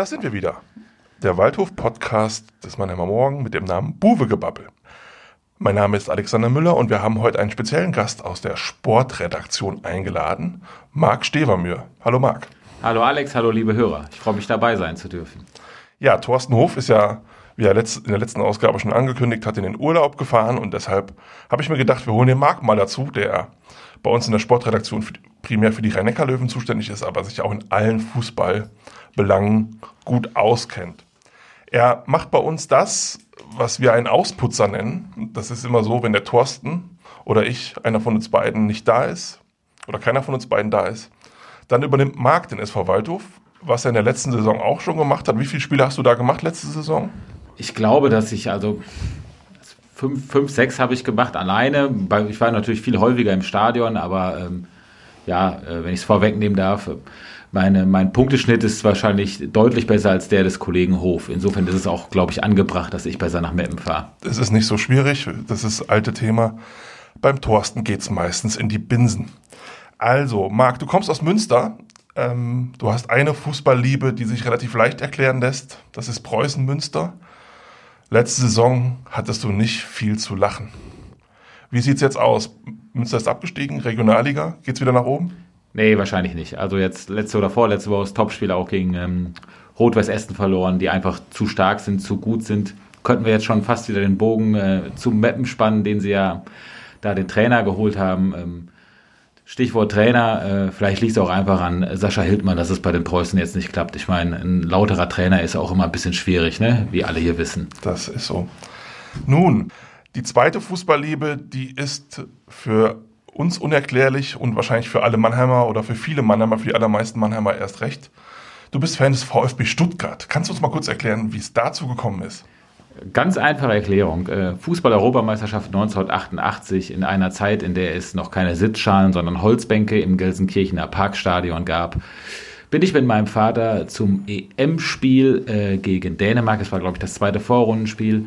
Da sind wir wieder. Der Waldhof-Podcast des Mannheimer Morgen mit dem Namen Buwegebabbel. Mein Name ist Alexander Müller und wir haben heute einen speziellen Gast aus der Sportredaktion eingeladen, Marc Stevermühr. Hallo Marc. Hallo Alex, hallo liebe Hörer. Ich freue mich dabei sein zu dürfen. Ja, Thorsten Hof ist ja, wie er in der letzten Ausgabe schon angekündigt hat, in den Urlaub gefahren und deshalb habe ich mir gedacht, wir holen den Marc mal dazu, der bei uns in der Sportredaktion primär für die rhein löwen zuständig ist, aber sich auch in allen Fußballbelangen gut auskennt. Er macht bei uns das, was wir einen Ausputzer nennen. Das ist immer so, wenn der Thorsten oder ich, einer von uns beiden, nicht da ist oder keiner von uns beiden da ist, dann übernimmt Marc den SV Waldhof, was er in der letzten Saison auch schon gemacht hat. Wie viele Spiele hast du da gemacht letzte Saison? Ich glaube, dass ich also fünf, fünf sechs habe ich gemacht alleine. Ich war natürlich viel häufiger im Stadion, aber ähm, ja, äh, wenn ich es vorwegnehmen darf, meine, mein Punkteschnitt ist wahrscheinlich deutlich besser als der des Kollegen Hof. Insofern ist es auch, glaube ich, angebracht, dass ich besser nach Meppen fahre. Das ist nicht so schwierig, das ist das alte Thema. Beim Thorsten geht es meistens in die Binsen. Also, Marc, du kommst aus Münster. Ähm, du hast eine Fußballliebe, die sich relativ leicht erklären lässt. Das ist Preußen-Münster. Letzte Saison hattest du nicht viel zu lachen. Wie sieht es jetzt aus? Münster ist abgestiegen, Regionalliga, geht es wieder nach oben? Nee, wahrscheinlich nicht. Also jetzt letzte oder vorletzte Woche das Topspiel auch gegen ähm, Rot-Weiß Essen verloren, die einfach zu stark sind, zu gut sind. Könnten wir jetzt schon fast wieder den Bogen äh, zum Mappen spannen, den sie ja da den Trainer geholt haben. Ähm, Stichwort Trainer, äh, vielleicht liegt es auch einfach an Sascha Hildmann, dass es bei den Preußen jetzt nicht klappt. Ich meine, ein lauterer Trainer ist auch immer ein bisschen schwierig, ne? wie alle hier wissen. Das ist so. Nun, die zweite Fußballliebe, die ist für uns unerklärlich und wahrscheinlich für alle Mannheimer oder für viele Mannheimer, für die allermeisten Mannheimer erst recht. Du bist Fan des VfB Stuttgart. Kannst du uns mal kurz erklären, wie es dazu gekommen ist? Ganz einfache Erklärung. Äh, Fußball-Europameisterschaft 1988 in einer Zeit, in der es noch keine Sitzschalen, sondern Holzbänke im Gelsenkirchener Parkstadion gab, bin ich mit meinem Vater zum EM-Spiel äh, gegen Dänemark, es war glaube ich das zweite Vorrundenspiel,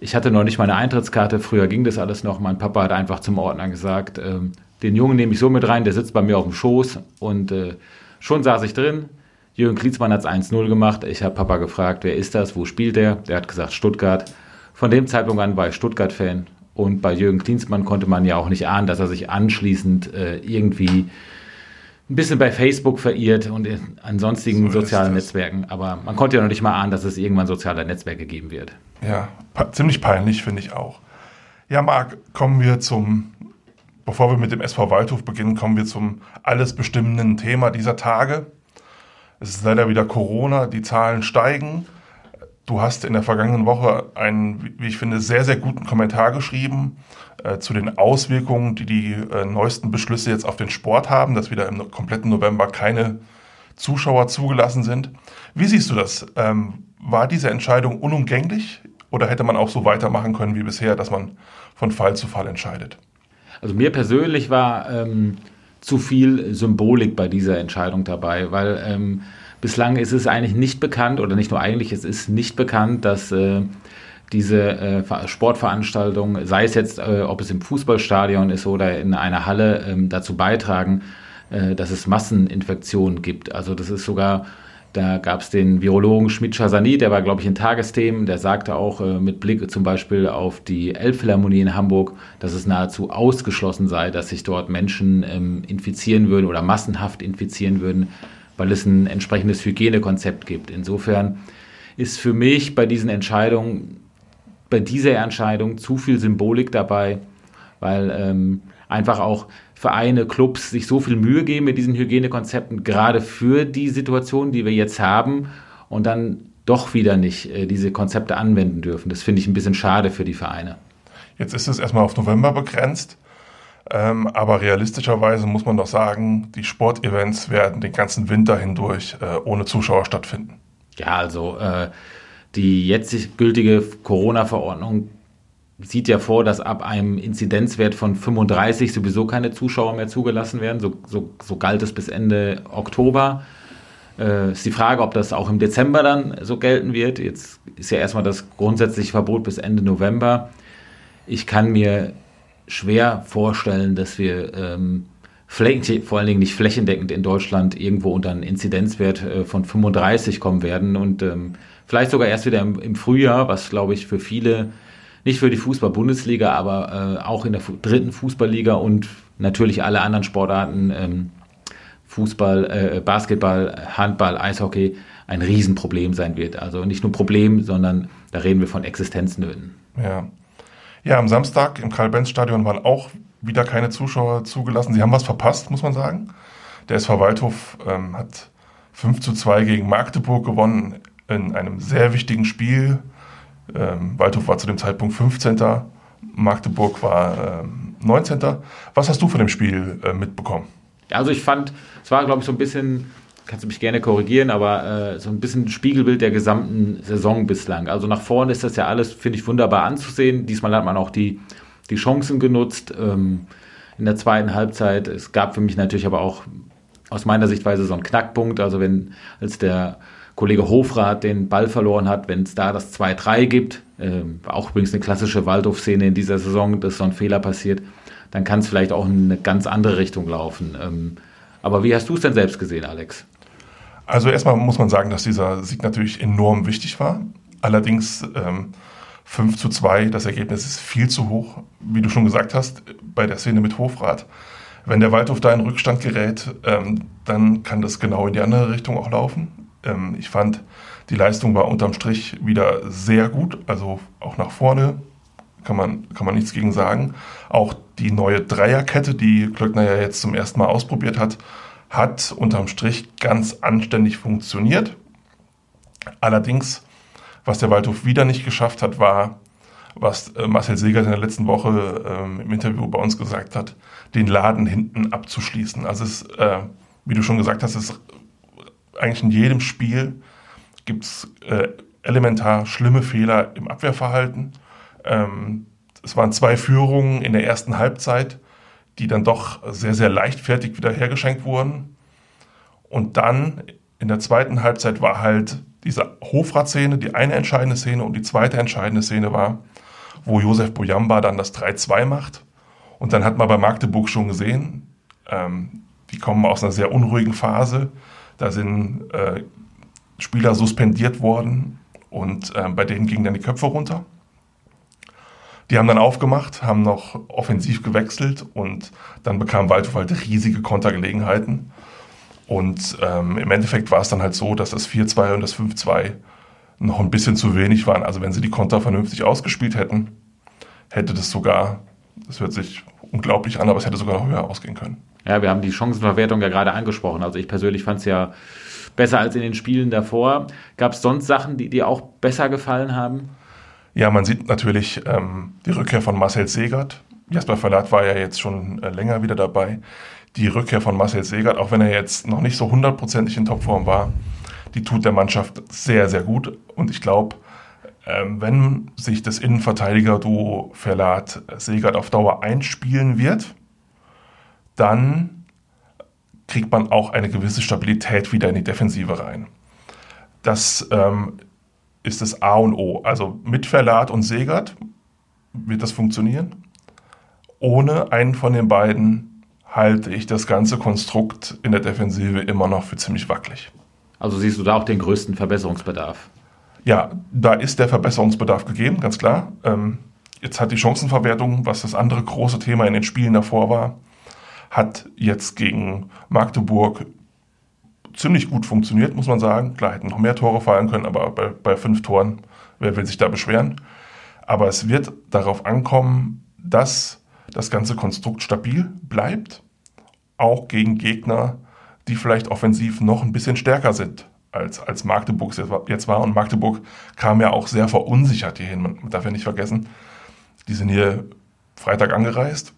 ich hatte noch nicht meine Eintrittskarte, früher ging das alles noch. Mein Papa hat einfach zum Ordner gesagt, äh, den Jungen nehme ich so mit rein, der sitzt bei mir auf dem Schoß und äh, schon saß ich drin. Jürgen Klinsmann hat es 1-0 gemacht. Ich habe Papa gefragt, wer ist das, wo spielt der? Der hat gesagt Stuttgart. Von dem Zeitpunkt an war ich Stuttgart-Fan. Und bei Jürgen Klinsmann konnte man ja auch nicht ahnen, dass er sich anschließend äh, irgendwie ein bisschen bei Facebook verirrt und an sonstigen so sozialen Netzwerken. Aber man konnte ja noch nicht mal ahnen, dass es irgendwann soziale Netzwerke geben wird. Ja, ziemlich peinlich, finde ich auch. Ja, Marc, kommen wir zum, bevor wir mit dem SV Waldhof beginnen, kommen wir zum alles bestimmenden Thema dieser Tage. Es ist leider wieder Corona, die Zahlen steigen. Du hast in der vergangenen Woche einen, wie ich finde, sehr, sehr guten Kommentar geschrieben äh, zu den Auswirkungen, die die äh, neuesten Beschlüsse jetzt auf den Sport haben, dass wieder im kompletten November keine Zuschauer zugelassen sind. Wie siehst du das? Ähm, war diese Entscheidung unumgänglich oder hätte man auch so weitermachen können wie bisher, dass man von Fall zu Fall entscheidet? Also mir persönlich war ähm, zu viel Symbolik bei dieser Entscheidung dabei, weil ähm, bislang ist es eigentlich nicht bekannt oder nicht nur eigentlich, es ist nicht bekannt, dass äh, diese äh, Sportveranstaltung, sei es jetzt, äh, ob es im Fußballstadion ist oder in einer Halle, ähm, dazu beitragen, äh, dass es Masseninfektionen gibt. Also das ist sogar, da gab es den Virologen Schmidt Chazani, der war, glaube ich, in Tagesthemen, der sagte auch äh, mit Blick zum Beispiel auf die Elbphilharmonie in Hamburg, dass es nahezu ausgeschlossen sei, dass sich dort Menschen ähm, infizieren würden oder massenhaft infizieren würden, weil es ein entsprechendes Hygienekonzept gibt. Insofern ist für mich bei diesen Entscheidungen bei dieser Entscheidung zu viel Symbolik dabei, weil ähm, einfach auch Vereine, Clubs sich so viel Mühe geben mit diesen Hygienekonzepten, gerade für die Situation, die wir jetzt haben, und dann doch wieder nicht äh, diese Konzepte anwenden dürfen. Das finde ich ein bisschen schade für die Vereine. Jetzt ist es erstmal auf November begrenzt. Ähm, aber realistischerweise muss man doch sagen, die Sportevents werden den ganzen Winter hindurch äh, ohne Zuschauer stattfinden. Ja, also äh, die jetzt gültige Corona-Verordnung sieht ja vor, dass ab einem Inzidenzwert von 35 sowieso keine Zuschauer mehr zugelassen werden. So, so, so galt es bis Ende Oktober. Äh, ist die Frage, ob das auch im Dezember dann so gelten wird. Jetzt ist ja erstmal das grundsätzliche Verbot bis Ende November. Ich kann mir schwer vorstellen, dass wir ähm, vor allen Dingen nicht flächendeckend in Deutschland irgendwo unter einen Inzidenzwert äh, von 35 kommen werden und ähm, vielleicht sogar erst wieder im, im Frühjahr, was glaube ich für viele, nicht für die Fußball-Bundesliga, aber äh, auch in der dritten Fußballliga und natürlich alle anderen Sportarten, ähm, Fußball, äh, Basketball, Handball, Eishockey, ein Riesenproblem sein wird. Also nicht nur Problem, sondern da reden wir von Existenznöten. Ja. Ja, am Samstag im Karl-Benz-Stadion waren auch wieder keine Zuschauer zugelassen. Sie haben was verpasst, muss man sagen. Der SV Waldhof ähm, hat 5 zu 2 gegen Magdeburg gewonnen in einem sehr wichtigen Spiel. Ähm, Waldhof war zu dem Zeitpunkt 15. Magdeburg war ähm, 19. Was hast du von dem Spiel äh, mitbekommen? Also ich fand, es war, glaube ich, so ein bisschen, kannst du mich gerne korrigieren, aber äh, so ein bisschen Spiegelbild der gesamten Saison bislang. Also nach vorne ist das ja alles, finde ich, wunderbar anzusehen. Diesmal hat man auch die die Chancen genutzt ähm, in der zweiten Halbzeit. Es gab für mich natürlich aber auch aus meiner Sichtweise so einen Knackpunkt. Also wenn als der Kollege Hofrat den Ball verloren hat, wenn es da das 2-3 gibt, ähm, auch übrigens eine klassische Waldhof-Szene in dieser Saison, dass so ein Fehler passiert, dann kann es vielleicht auch in eine ganz andere Richtung laufen. Ähm, aber wie hast du es denn selbst gesehen, Alex? Also erstmal muss man sagen, dass dieser Sieg natürlich enorm wichtig war. Allerdings ähm, 5 zu 2, das Ergebnis ist viel zu hoch, wie du schon gesagt hast, bei der Szene mit Hofrat. Wenn der Waldhof da in Rückstand gerät, ähm, dann kann das genau in die andere Richtung auch laufen. Ähm, ich fand, die Leistung war unterm Strich wieder sehr gut, also auch nach vorne kann man, kann man nichts gegen sagen. Auch die neue Dreierkette, die Klöckner ja jetzt zum ersten Mal ausprobiert hat, hat unterm Strich ganz anständig funktioniert. Allerdings was der Waldhof wieder nicht geschafft hat, war, was äh, Marcel Segert in der letzten Woche ähm, im Interview bei uns gesagt hat, den Laden hinten abzuschließen. Also es, äh, wie du schon gesagt hast, ist eigentlich in jedem Spiel gibt es äh, elementar schlimme Fehler im Abwehrverhalten. Ähm, es waren zwei Führungen in der ersten Halbzeit, die dann doch sehr, sehr leichtfertig wieder hergeschenkt wurden. Und dann in der zweiten Halbzeit war halt diese Hofrat-Szene, die eine entscheidende Szene und die zweite entscheidende Szene war, wo Josef Boyamba dann das 3-2 macht. Und dann hat man bei Magdeburg schon gesehen, ähm, die kommen aus einer sehr unruhigen Phase. Da sind äh, Spieler suspendiert worden und äh, bei denen gingen dann die Köpfe runter. Die haben dann aufgemacht, haben noch offensiv gewechselt und dann bekam Waldhof halt riesige Kontergelegenheiten. Und ähm, im Endeffekt war es dann halt so, dass das 4-2 und das 5-2 noch ein bisschen zu wenig waren. Also wenn sie die Konter vernünftig ausgespielt hätten, hätte das sogar, das hört sich unglaublich an, aber es hätte sogar noch höher ausgehen können. Ja, wir haben die Chancenverwertung ja gerade angesprochen. Also ich persönlich fand es ja besser als in den Spielen davor. Gab es sonst Sachen, die dir auch besser gefallen haben? Ja, man sieht natürlich ähm, die Rückkehr von Marcel Segert. Jasper Verlat war ja jetzt schon äh, länger wieder dabei die Rückkehr von Marcel Segert, auch wenn er jetzt noch nicht so hundertprozentig in Topform war, die tut der Mannschaft sehr, sehr gut. Und ich glaube, ähm, wenn sich das Innenverteidiger-Duo Verlat Segert auf Dauer einspielen wird, dann kriegt man auch eine gewisse Stabilität wieder in die Defensive rein. Das ähm, ist das A und O. Also mit Verlat und Segert wird das funktionieren. Ohne einen von den beiden halte ich das ganze Konstrukt in der Defensive immer noch für ziemlich wackelig. Also siehst du da auch den größten Verbesserungsbedarf? Ja, da ist der Verbesserungsbedarf gegeben, ganz klar. Ähm, jetzt hat die Chancenverwertung, was das andere große Thema in den Spielen davor war, hat jetzt gegen Magdeburg ziemlich gut funktioniert, muss man sagen. Klar, hätten noch mehr Tore fallen können, aber bei, bei fünf Toren, wer will sich da beschweren? Aber es wird darauf ankommen, dass das ganze Konstrukt stabil bleibt auch gegen Gegner, die vielleicht offensiv noch ein bisschen stärker sind als, als Magdeburg jetzt war. Und Magdeburg kam ja auch sehr verunsichert hierhin. Man darf ja nicht vergessen, die sind hier Freitag angereist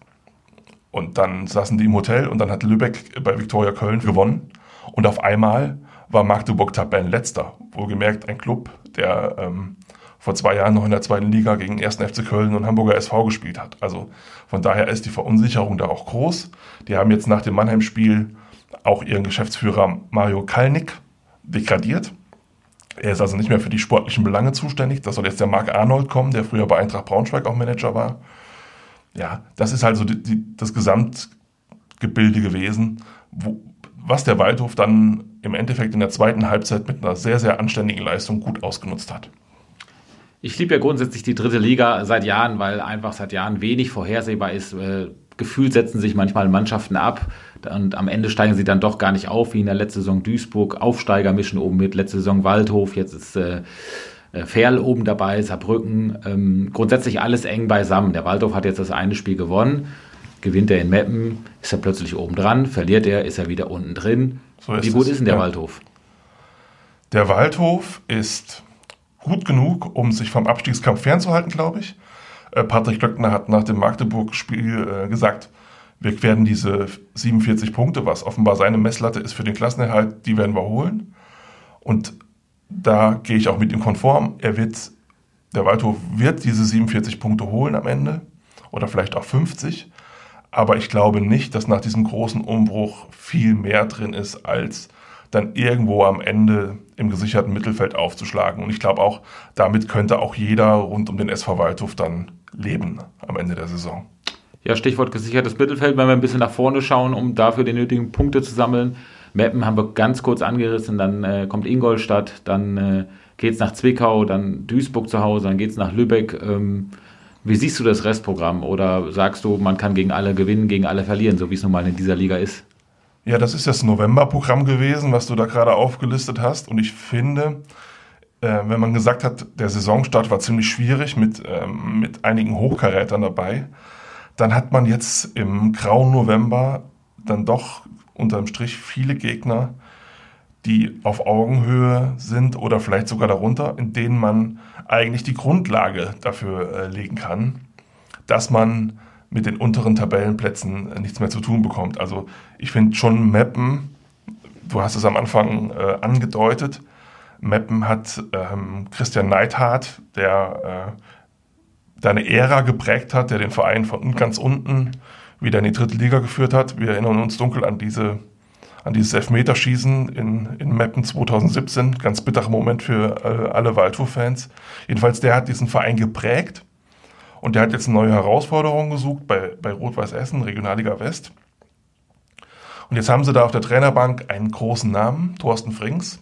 und dann saßen die im Hotel und dann hat Lübeck bei Viktoria Köln gewonnen. Und auf einmal war Magdeburg Tabellenletzter. Wohlgemerkt ein Club, der ähm, vor zwei Jahren noch in der zweiten Liga gegen 1. FC Köln und Hamburger SV gespielt hat. Also von daher ist die Verunsicherung da auch groß. Die haben jetzt nach dem Mannheim-Spiel auch ihren Geschäftsführer Mario Kalnick degradiert. Er ist also nicht mehr für die sportlichen Belange zuständig. Da soll jetzt der Marc Arnold kommen, der früher bei Eintracht Braunschweig auch Manager war. Ja, das ist also die, die, das Gesamt, Gebilde gewesen, wo, was der Waldhof dann im Endeffekt in der zweiten Halbzeit mit einer sehr, sehr anständigen Leistung gut ausgenutzt hat. Ich liebe ja grundsätzlich die dritte Liga seit Jahren, weil einfach seit Jahren wenig vorhersehbar ist. Gefühlt setzen sich manchmal Mannschaften ab und am Ende steigen sie dann doch gar nicht auf, wie in der letzten Saison Duisburg. Aufsteiger mischen oben mit, letzte Saison Waldhof, jetzt ist äh, Ferl oben dabei, Saarbrücken. Ähm, grundsätzlich alles eng beisammen. Der Waldhof hat jetzt das eine Spiel gewonnen. Gewinnt er in Meppen, ist er plötzlich oben dran. Verliert er, ist er wieder unten drin. So Wie gut es. ist denn der ja. Waldhof? Der Waldhof ist gut genug, um sich vom Abstiegskampf fernzuhalten, glaube ich. Äh, Patrick Glöckner hat nach dem Magdeburg-Spiel äh, gesagt, wir werden diese 47 Punkte, was offenbar seine Messlatte ist für den Klassenerhalt, die werden wir holen. Und da gehe ich auch mit ihm konform. Er wird, der Waldhof wird diese 47 Punkte holen am Ende oder vielleicht auch 50. Aber ich glaube nicht, dass nach diesem großen Umbruch viel mehr drin ist, als dann irgendwo am Ende im gesicherten Mittelfeld aufzuschlagen. Und ich glaube auch, damit könnte auch jeder rund um den SV Waldhof dann leben am Ende der Saison. Ja, Stichwort gesichertes Mittelfeld, wenn wir ein bisschen nach vorne schauen, um dafür die nötigen Punkte zu sammeln. Meppen haben wir ganz kurz angerissen, dann äh, kommt Ingolstadt, dann äh, geht es nach Zwickau, dann Duisburg zu Hause, dann geht es nach Lübeck. Ähm, wie siehst du das Restprogramm? Oder sagst du, man kann gegen alle gewinnen, gegen alle verlieren, so wie es nun mal in dieser Liga ist? Ja, das ist das Novemberprogramm gewesen, was du da gerade aufgelistet hast. Und ich finde, äh, wenn man gesagt hat, der Saisonstart war ziemlich schwierig mit, ähm, mit einigen Hochkarätern dabei, dann hat man jetzt im grauen November dann doch unterm Strich viele Gegner, die auf Augenhöhe sind oder vielleicht sogar darunter, in denen man eigentlich die Grundlage dafür äh, legen kann, dass man mit den unteren Tabellenplätzen äh, nichts mehr zu tun bekommt. Also ich finde schon Meppen, du hast es am Anfang äh, angedeutet, Meppen hat ähm, Christian Neidhardt, der äh, deine Ära geprägt hat, der den Verein von ganz unten wieder in die dritte Liga geführt hat. Wir erinnern uns dunkel an diese an dieses Elfmeterschießen in, in Meppen 2017. Ganz bitterer Moment für äh, alle Waldhof-Fans. Jedenfalls, der hat diesen Verein geprägt und der hat jetzt eine neue Herausforderung gesucht bei, bei Rot-Weiß Essen, Regionalliga West. Und jetzt haben sie da auf der Trainerbank einen großen Namen, Thorsten Frings,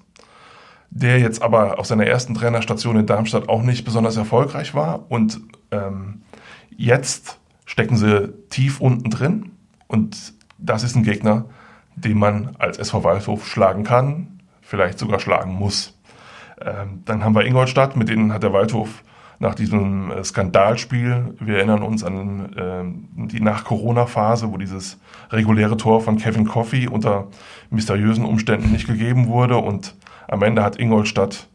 der jetzt aber auf seiner ersten Trainerstation in Darmstadt auch nicht besonders erfolgreich war. Und ähm, jetzt stecken sie tief unten drin. Und das ist ein Gegner, den man als SV Waldhof schlagen kann, vielleicht sogar schlagen muss. Ähm, dann haben wir Ingolstadt, mit denen hat der Waldhof nach diesem äh, Skandalspiel, wir erinnern uns an äh, die Nach-Corona-Phase, wo dieses reguläre Tor von Kevin Coffey unter mysteriösen Umständen nicht gegeben wurde und am Ende hat Ingolstadt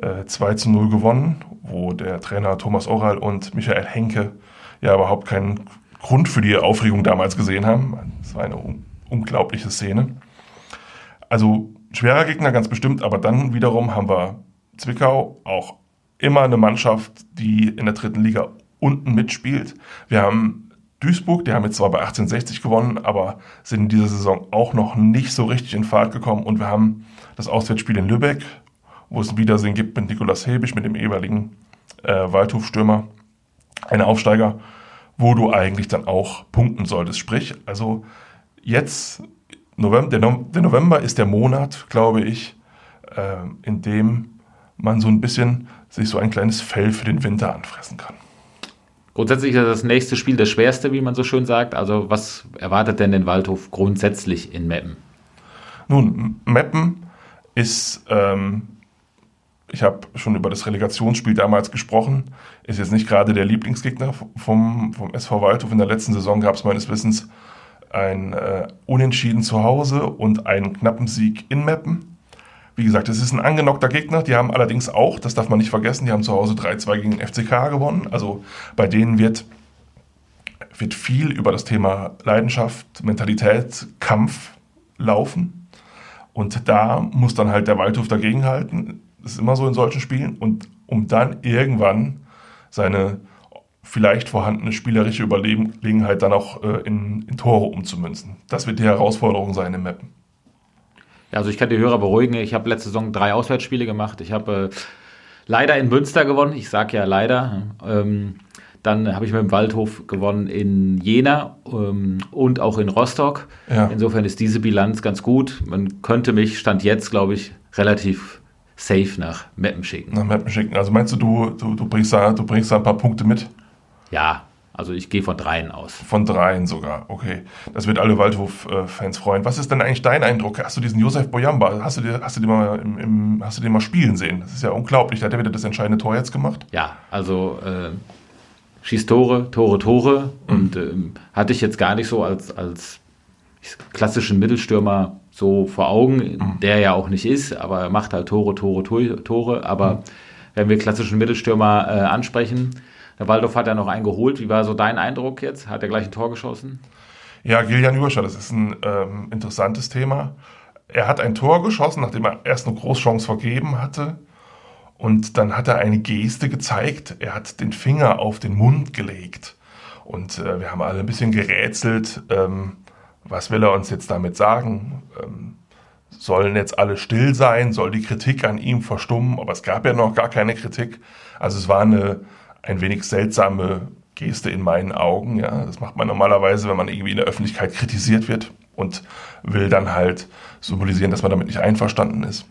äh, 2 zu 0 gewonnen, wo der Trainer Thomas Oral und Michael Henke ja überhaupt keinen Grund für die Aufregung damals gesehen haben. Das war eine un unglaubliche Szene. Also schwerer Gegner ganz bestimmt, aber dann wiederum haben wir Zwickau auch immer eine Mannschaft, die in der dritten Liga unten mitspielt. Wir haben Duisburg, die haben jetzt zwar bei 1860 gewonnen, aber sind in dieser Saison auch noch nicht so richtig in Fahrt gekommen. Und wir haben das Auswärtsspiel in Lübeck, wo es ein Wiedersehen gibt mit Nikolas Hebisch, mit dem ehemaligen äh, Waldhofstürmer, ein Aufsteiger, wo du eigentlich dann auch punkten solltest. Sprich, also jetzt, November, der, no der November ist der Monat, glaube ich, äh, in dem man so ein bisschen sich so ein kleines Fell für den Winter anfressen kann. Grundsätzlich ist das nächste Spiel das schwerste, wie man so schön sagt. Also was erwartet denn den Waldhof grundsätzlich in Meppen? Nun, Meppen ist, ähm, ich habe schon über das Relegationsspiel damals gesprochen, ist jetzt nicht gerade der Lieblingsgegner vom, vom SV Waldhof. In der letzten Saison gab es meines Wissens ein äh, Unentschieden zu Hause und einen knappen Sieg in Meppen. Wie gesagt, es ist ein angenockter Gegner. Die haben allerdings auch, das darf man nicht vergessen, die haben zu Hause 3-2 gegen den FCK gewonnen. Also bei denen wird, wird viel über das Thema Leidenschaft, Mentalität, Kampf laufen. Und da muss dann halt der Waldhof dagegenhalten. Das ist immer so in solchen Spielen. Und um dann irgendwann seine vielleicht vorhandene spielerische Überlegenheit dann auch äh, in, in Tore umzumünzen. Das wird die Herausforderung sein im Mappen. Also ich kann die Hörer beruhigen. Ich habe letzte Saison drei Auswärtsspiele gemacht. Ich habe äh, leider in Münster gewonnen. Ich sage ja leider. Ähm, Dann habe ich mit dem Waldhof gewonnen in Jena ähm, und auch in Rostock. Ja. Insofern ist diese Bilanz ganz gut. Man könnte mich, Stand jetzt, glaube ich, relativ safe nach Meppen schicken. Nach Meppen schicken. Also meinst du, du, du, du, bringst da, du bringst da ein paar Punkte mit? Ja, also ich gehe von dreien aus. Von dreien sogar, okay. Das wird alle Waldhof-Fans freuen. Was ist denn eigentlich dein Eindruck? Hast du diesen Josef Boyamba, hast du, dir, hast, du den mal im, im, hast du den mal spielen sehen? Das ist ja unglaublich. Da hat er wieder das entscheidende Tor jetzt gemacht. Ja, also äh, schießt Tore, Tore, Tore. Mhm. Und ähm, hatte ich jetzt gar nicht so als, als klassischen Mittelstürmer so vor Augen, mhm. der ja auch nicht ist, aber er macht halt Tore, Tore, Tore. Aber mhm. wenn wir klassischen Mittelstürmer äh, ansprechen, der Waldorf hat ja noch einen geholt. Wie war so dein Eindruck jetzt? Hat er gleich ein Tor geschossen? Ja, Gillian Überschall, das ist ein ähm, interessantes Thema. Er hat ein Tor geschossen, nachdem er erst eine Großchance vergeben hatte. Und dann hat er eine Geste gezeigt. Er hat den Finger auf den Mund gelegt. Und äh, wir haben alle ein bisschen gerätselt. Ähm, was will er uns jetzt damit sagen? Ähm, sollen jetzt alle still sein? Soll die Kritik an ihm verstummen? Aber es gab ja noch gar keine Kritik. Also es war eine ein wenig seltsame Geste in meinen Augen. Ja, das macht man normalerweise, wenn man irgendwie in der Öffentlichkeit kritisiert wird und will dann halt symbolisieren, dass man damit nicht einverstanden ist.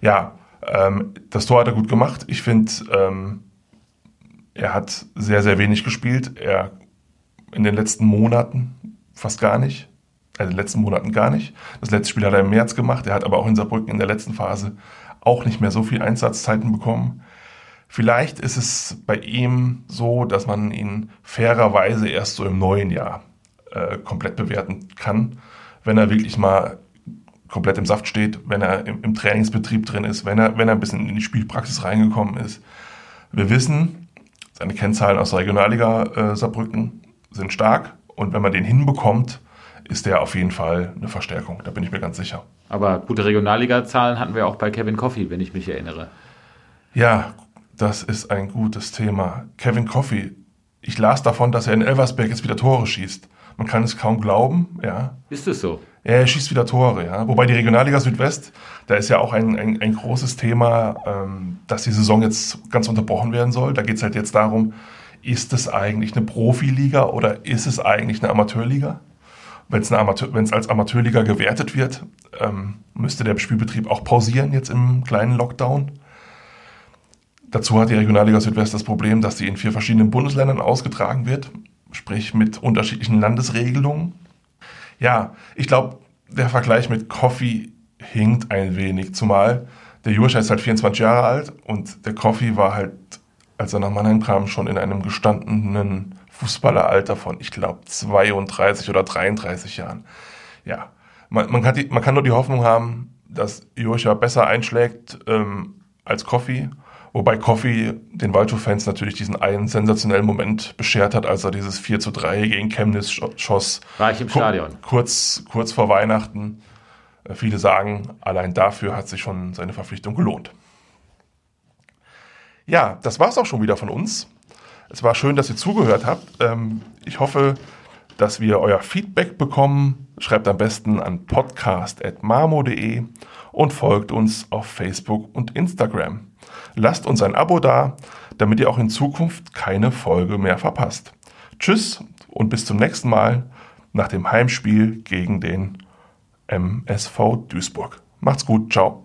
Ja, ähm, das Tor hat er gut gemacht. Ich finde, ähm, er hat sehr, sehr wenig gespielt. Er in den letzten Monaten fast gar nicht. Also in den letzten Monaten gar nicht. Das letzte Spiel hat er im März gemacht. Er hat aber auch in Saarbrücken in der letzten Phase auch nicht mehr so viel Einsatzzeiten bekommen. Vielleicht ist es bei ihm so, dass man ihn fairerweise erst so im neuen Jahr äh, komplett bewerten kann, wenn er wirklich mal komplett im Saft steht, wenn er im, im, Trainingsbetrieb drin ist, wenn er, wenn er ein bisschen in die Spielpraxis reingekommen ist. Wir wissen, seine Kennzahlen aus der Regionalliga äh, Saarbrücken sind stark und wenn man den hinbekommt, ist der auf jeden Fall eine Verstärkung. Da bin ich mir ganz sicher. Aber gute Regionalliga-Zahlen hatten wir auch bei Kevin Coffey, wenn ich mich erinnere. Ja, das ist ein gutes Thema. Kevin Coffey, ich las davon, dass er in Elversberg jetzt wieder Tore schießt. Man kann es kaum glauben, ja. Ist es so? Er schießt wieder Tore, ja. Wobei die Regionalliga Südwest, da ist ja auch ein, ein, ein großes Thema, ähm, dass die Saison jetzt ganz unterbrochen werden soll. Da geht es halt jetzt darum, ist es eigentlich eine Profiliga oder ist es eigentlich eine Amateurliga? Wenn es Amateur, als Amateurliga gewertet wird, ähm, müsste der Spielbetrieb auch pausieren jetzt im kleinen Lockdown. Dazu hat die Regionalliga Südwest das Problem, dass die in vier verschiedenen Bundesländern ausgetragen wird, sprich mit unterschiedlichen Landesregelungen. Ja, ich glaube, der Vergleich mit Coffee hinkt ein wenig, zumal der Jurscha ist halt 24 Jahre alt und der Coffee war halt, als er nach Mannheim kam, schon in einem gestandenen Fußballeralter von, ich glaube, 32 oder 33 Jahren. Ja, man, man, kann die, man kann nur die Hoffnung haben, dass Jurscha besser einschlägt ähm, als Coffee Wobei Coffee den Waldhof-Fans natürlich diesen einen sensationellen Moment beschert hat, als er dieses 4 zu 3 gegen Chemnitz schoss. War ich im Stadion. Kurz, kurz vor Weihnachten. Äh, viele sagen, allein dafür hat sich schon seine Verpflichtung gelohnt. Ja, das war es auch schon wieder von uns. Es war schön, dass ihr zugehört habt. Ähm, ich hoffe, dass wir euer Feedback bekommen. Schreibt am besten an podcast.marmo.de und folgt uns auf Facebook und Instagram. Lasst uns ein Abo da, damit ihr auch in Zukunft keine Folge mehr verpasst. Tschüss und bis zum nächsten Mal nach dem Heimspiel gegen den MSV Duisburg. Macht's gut, ciao.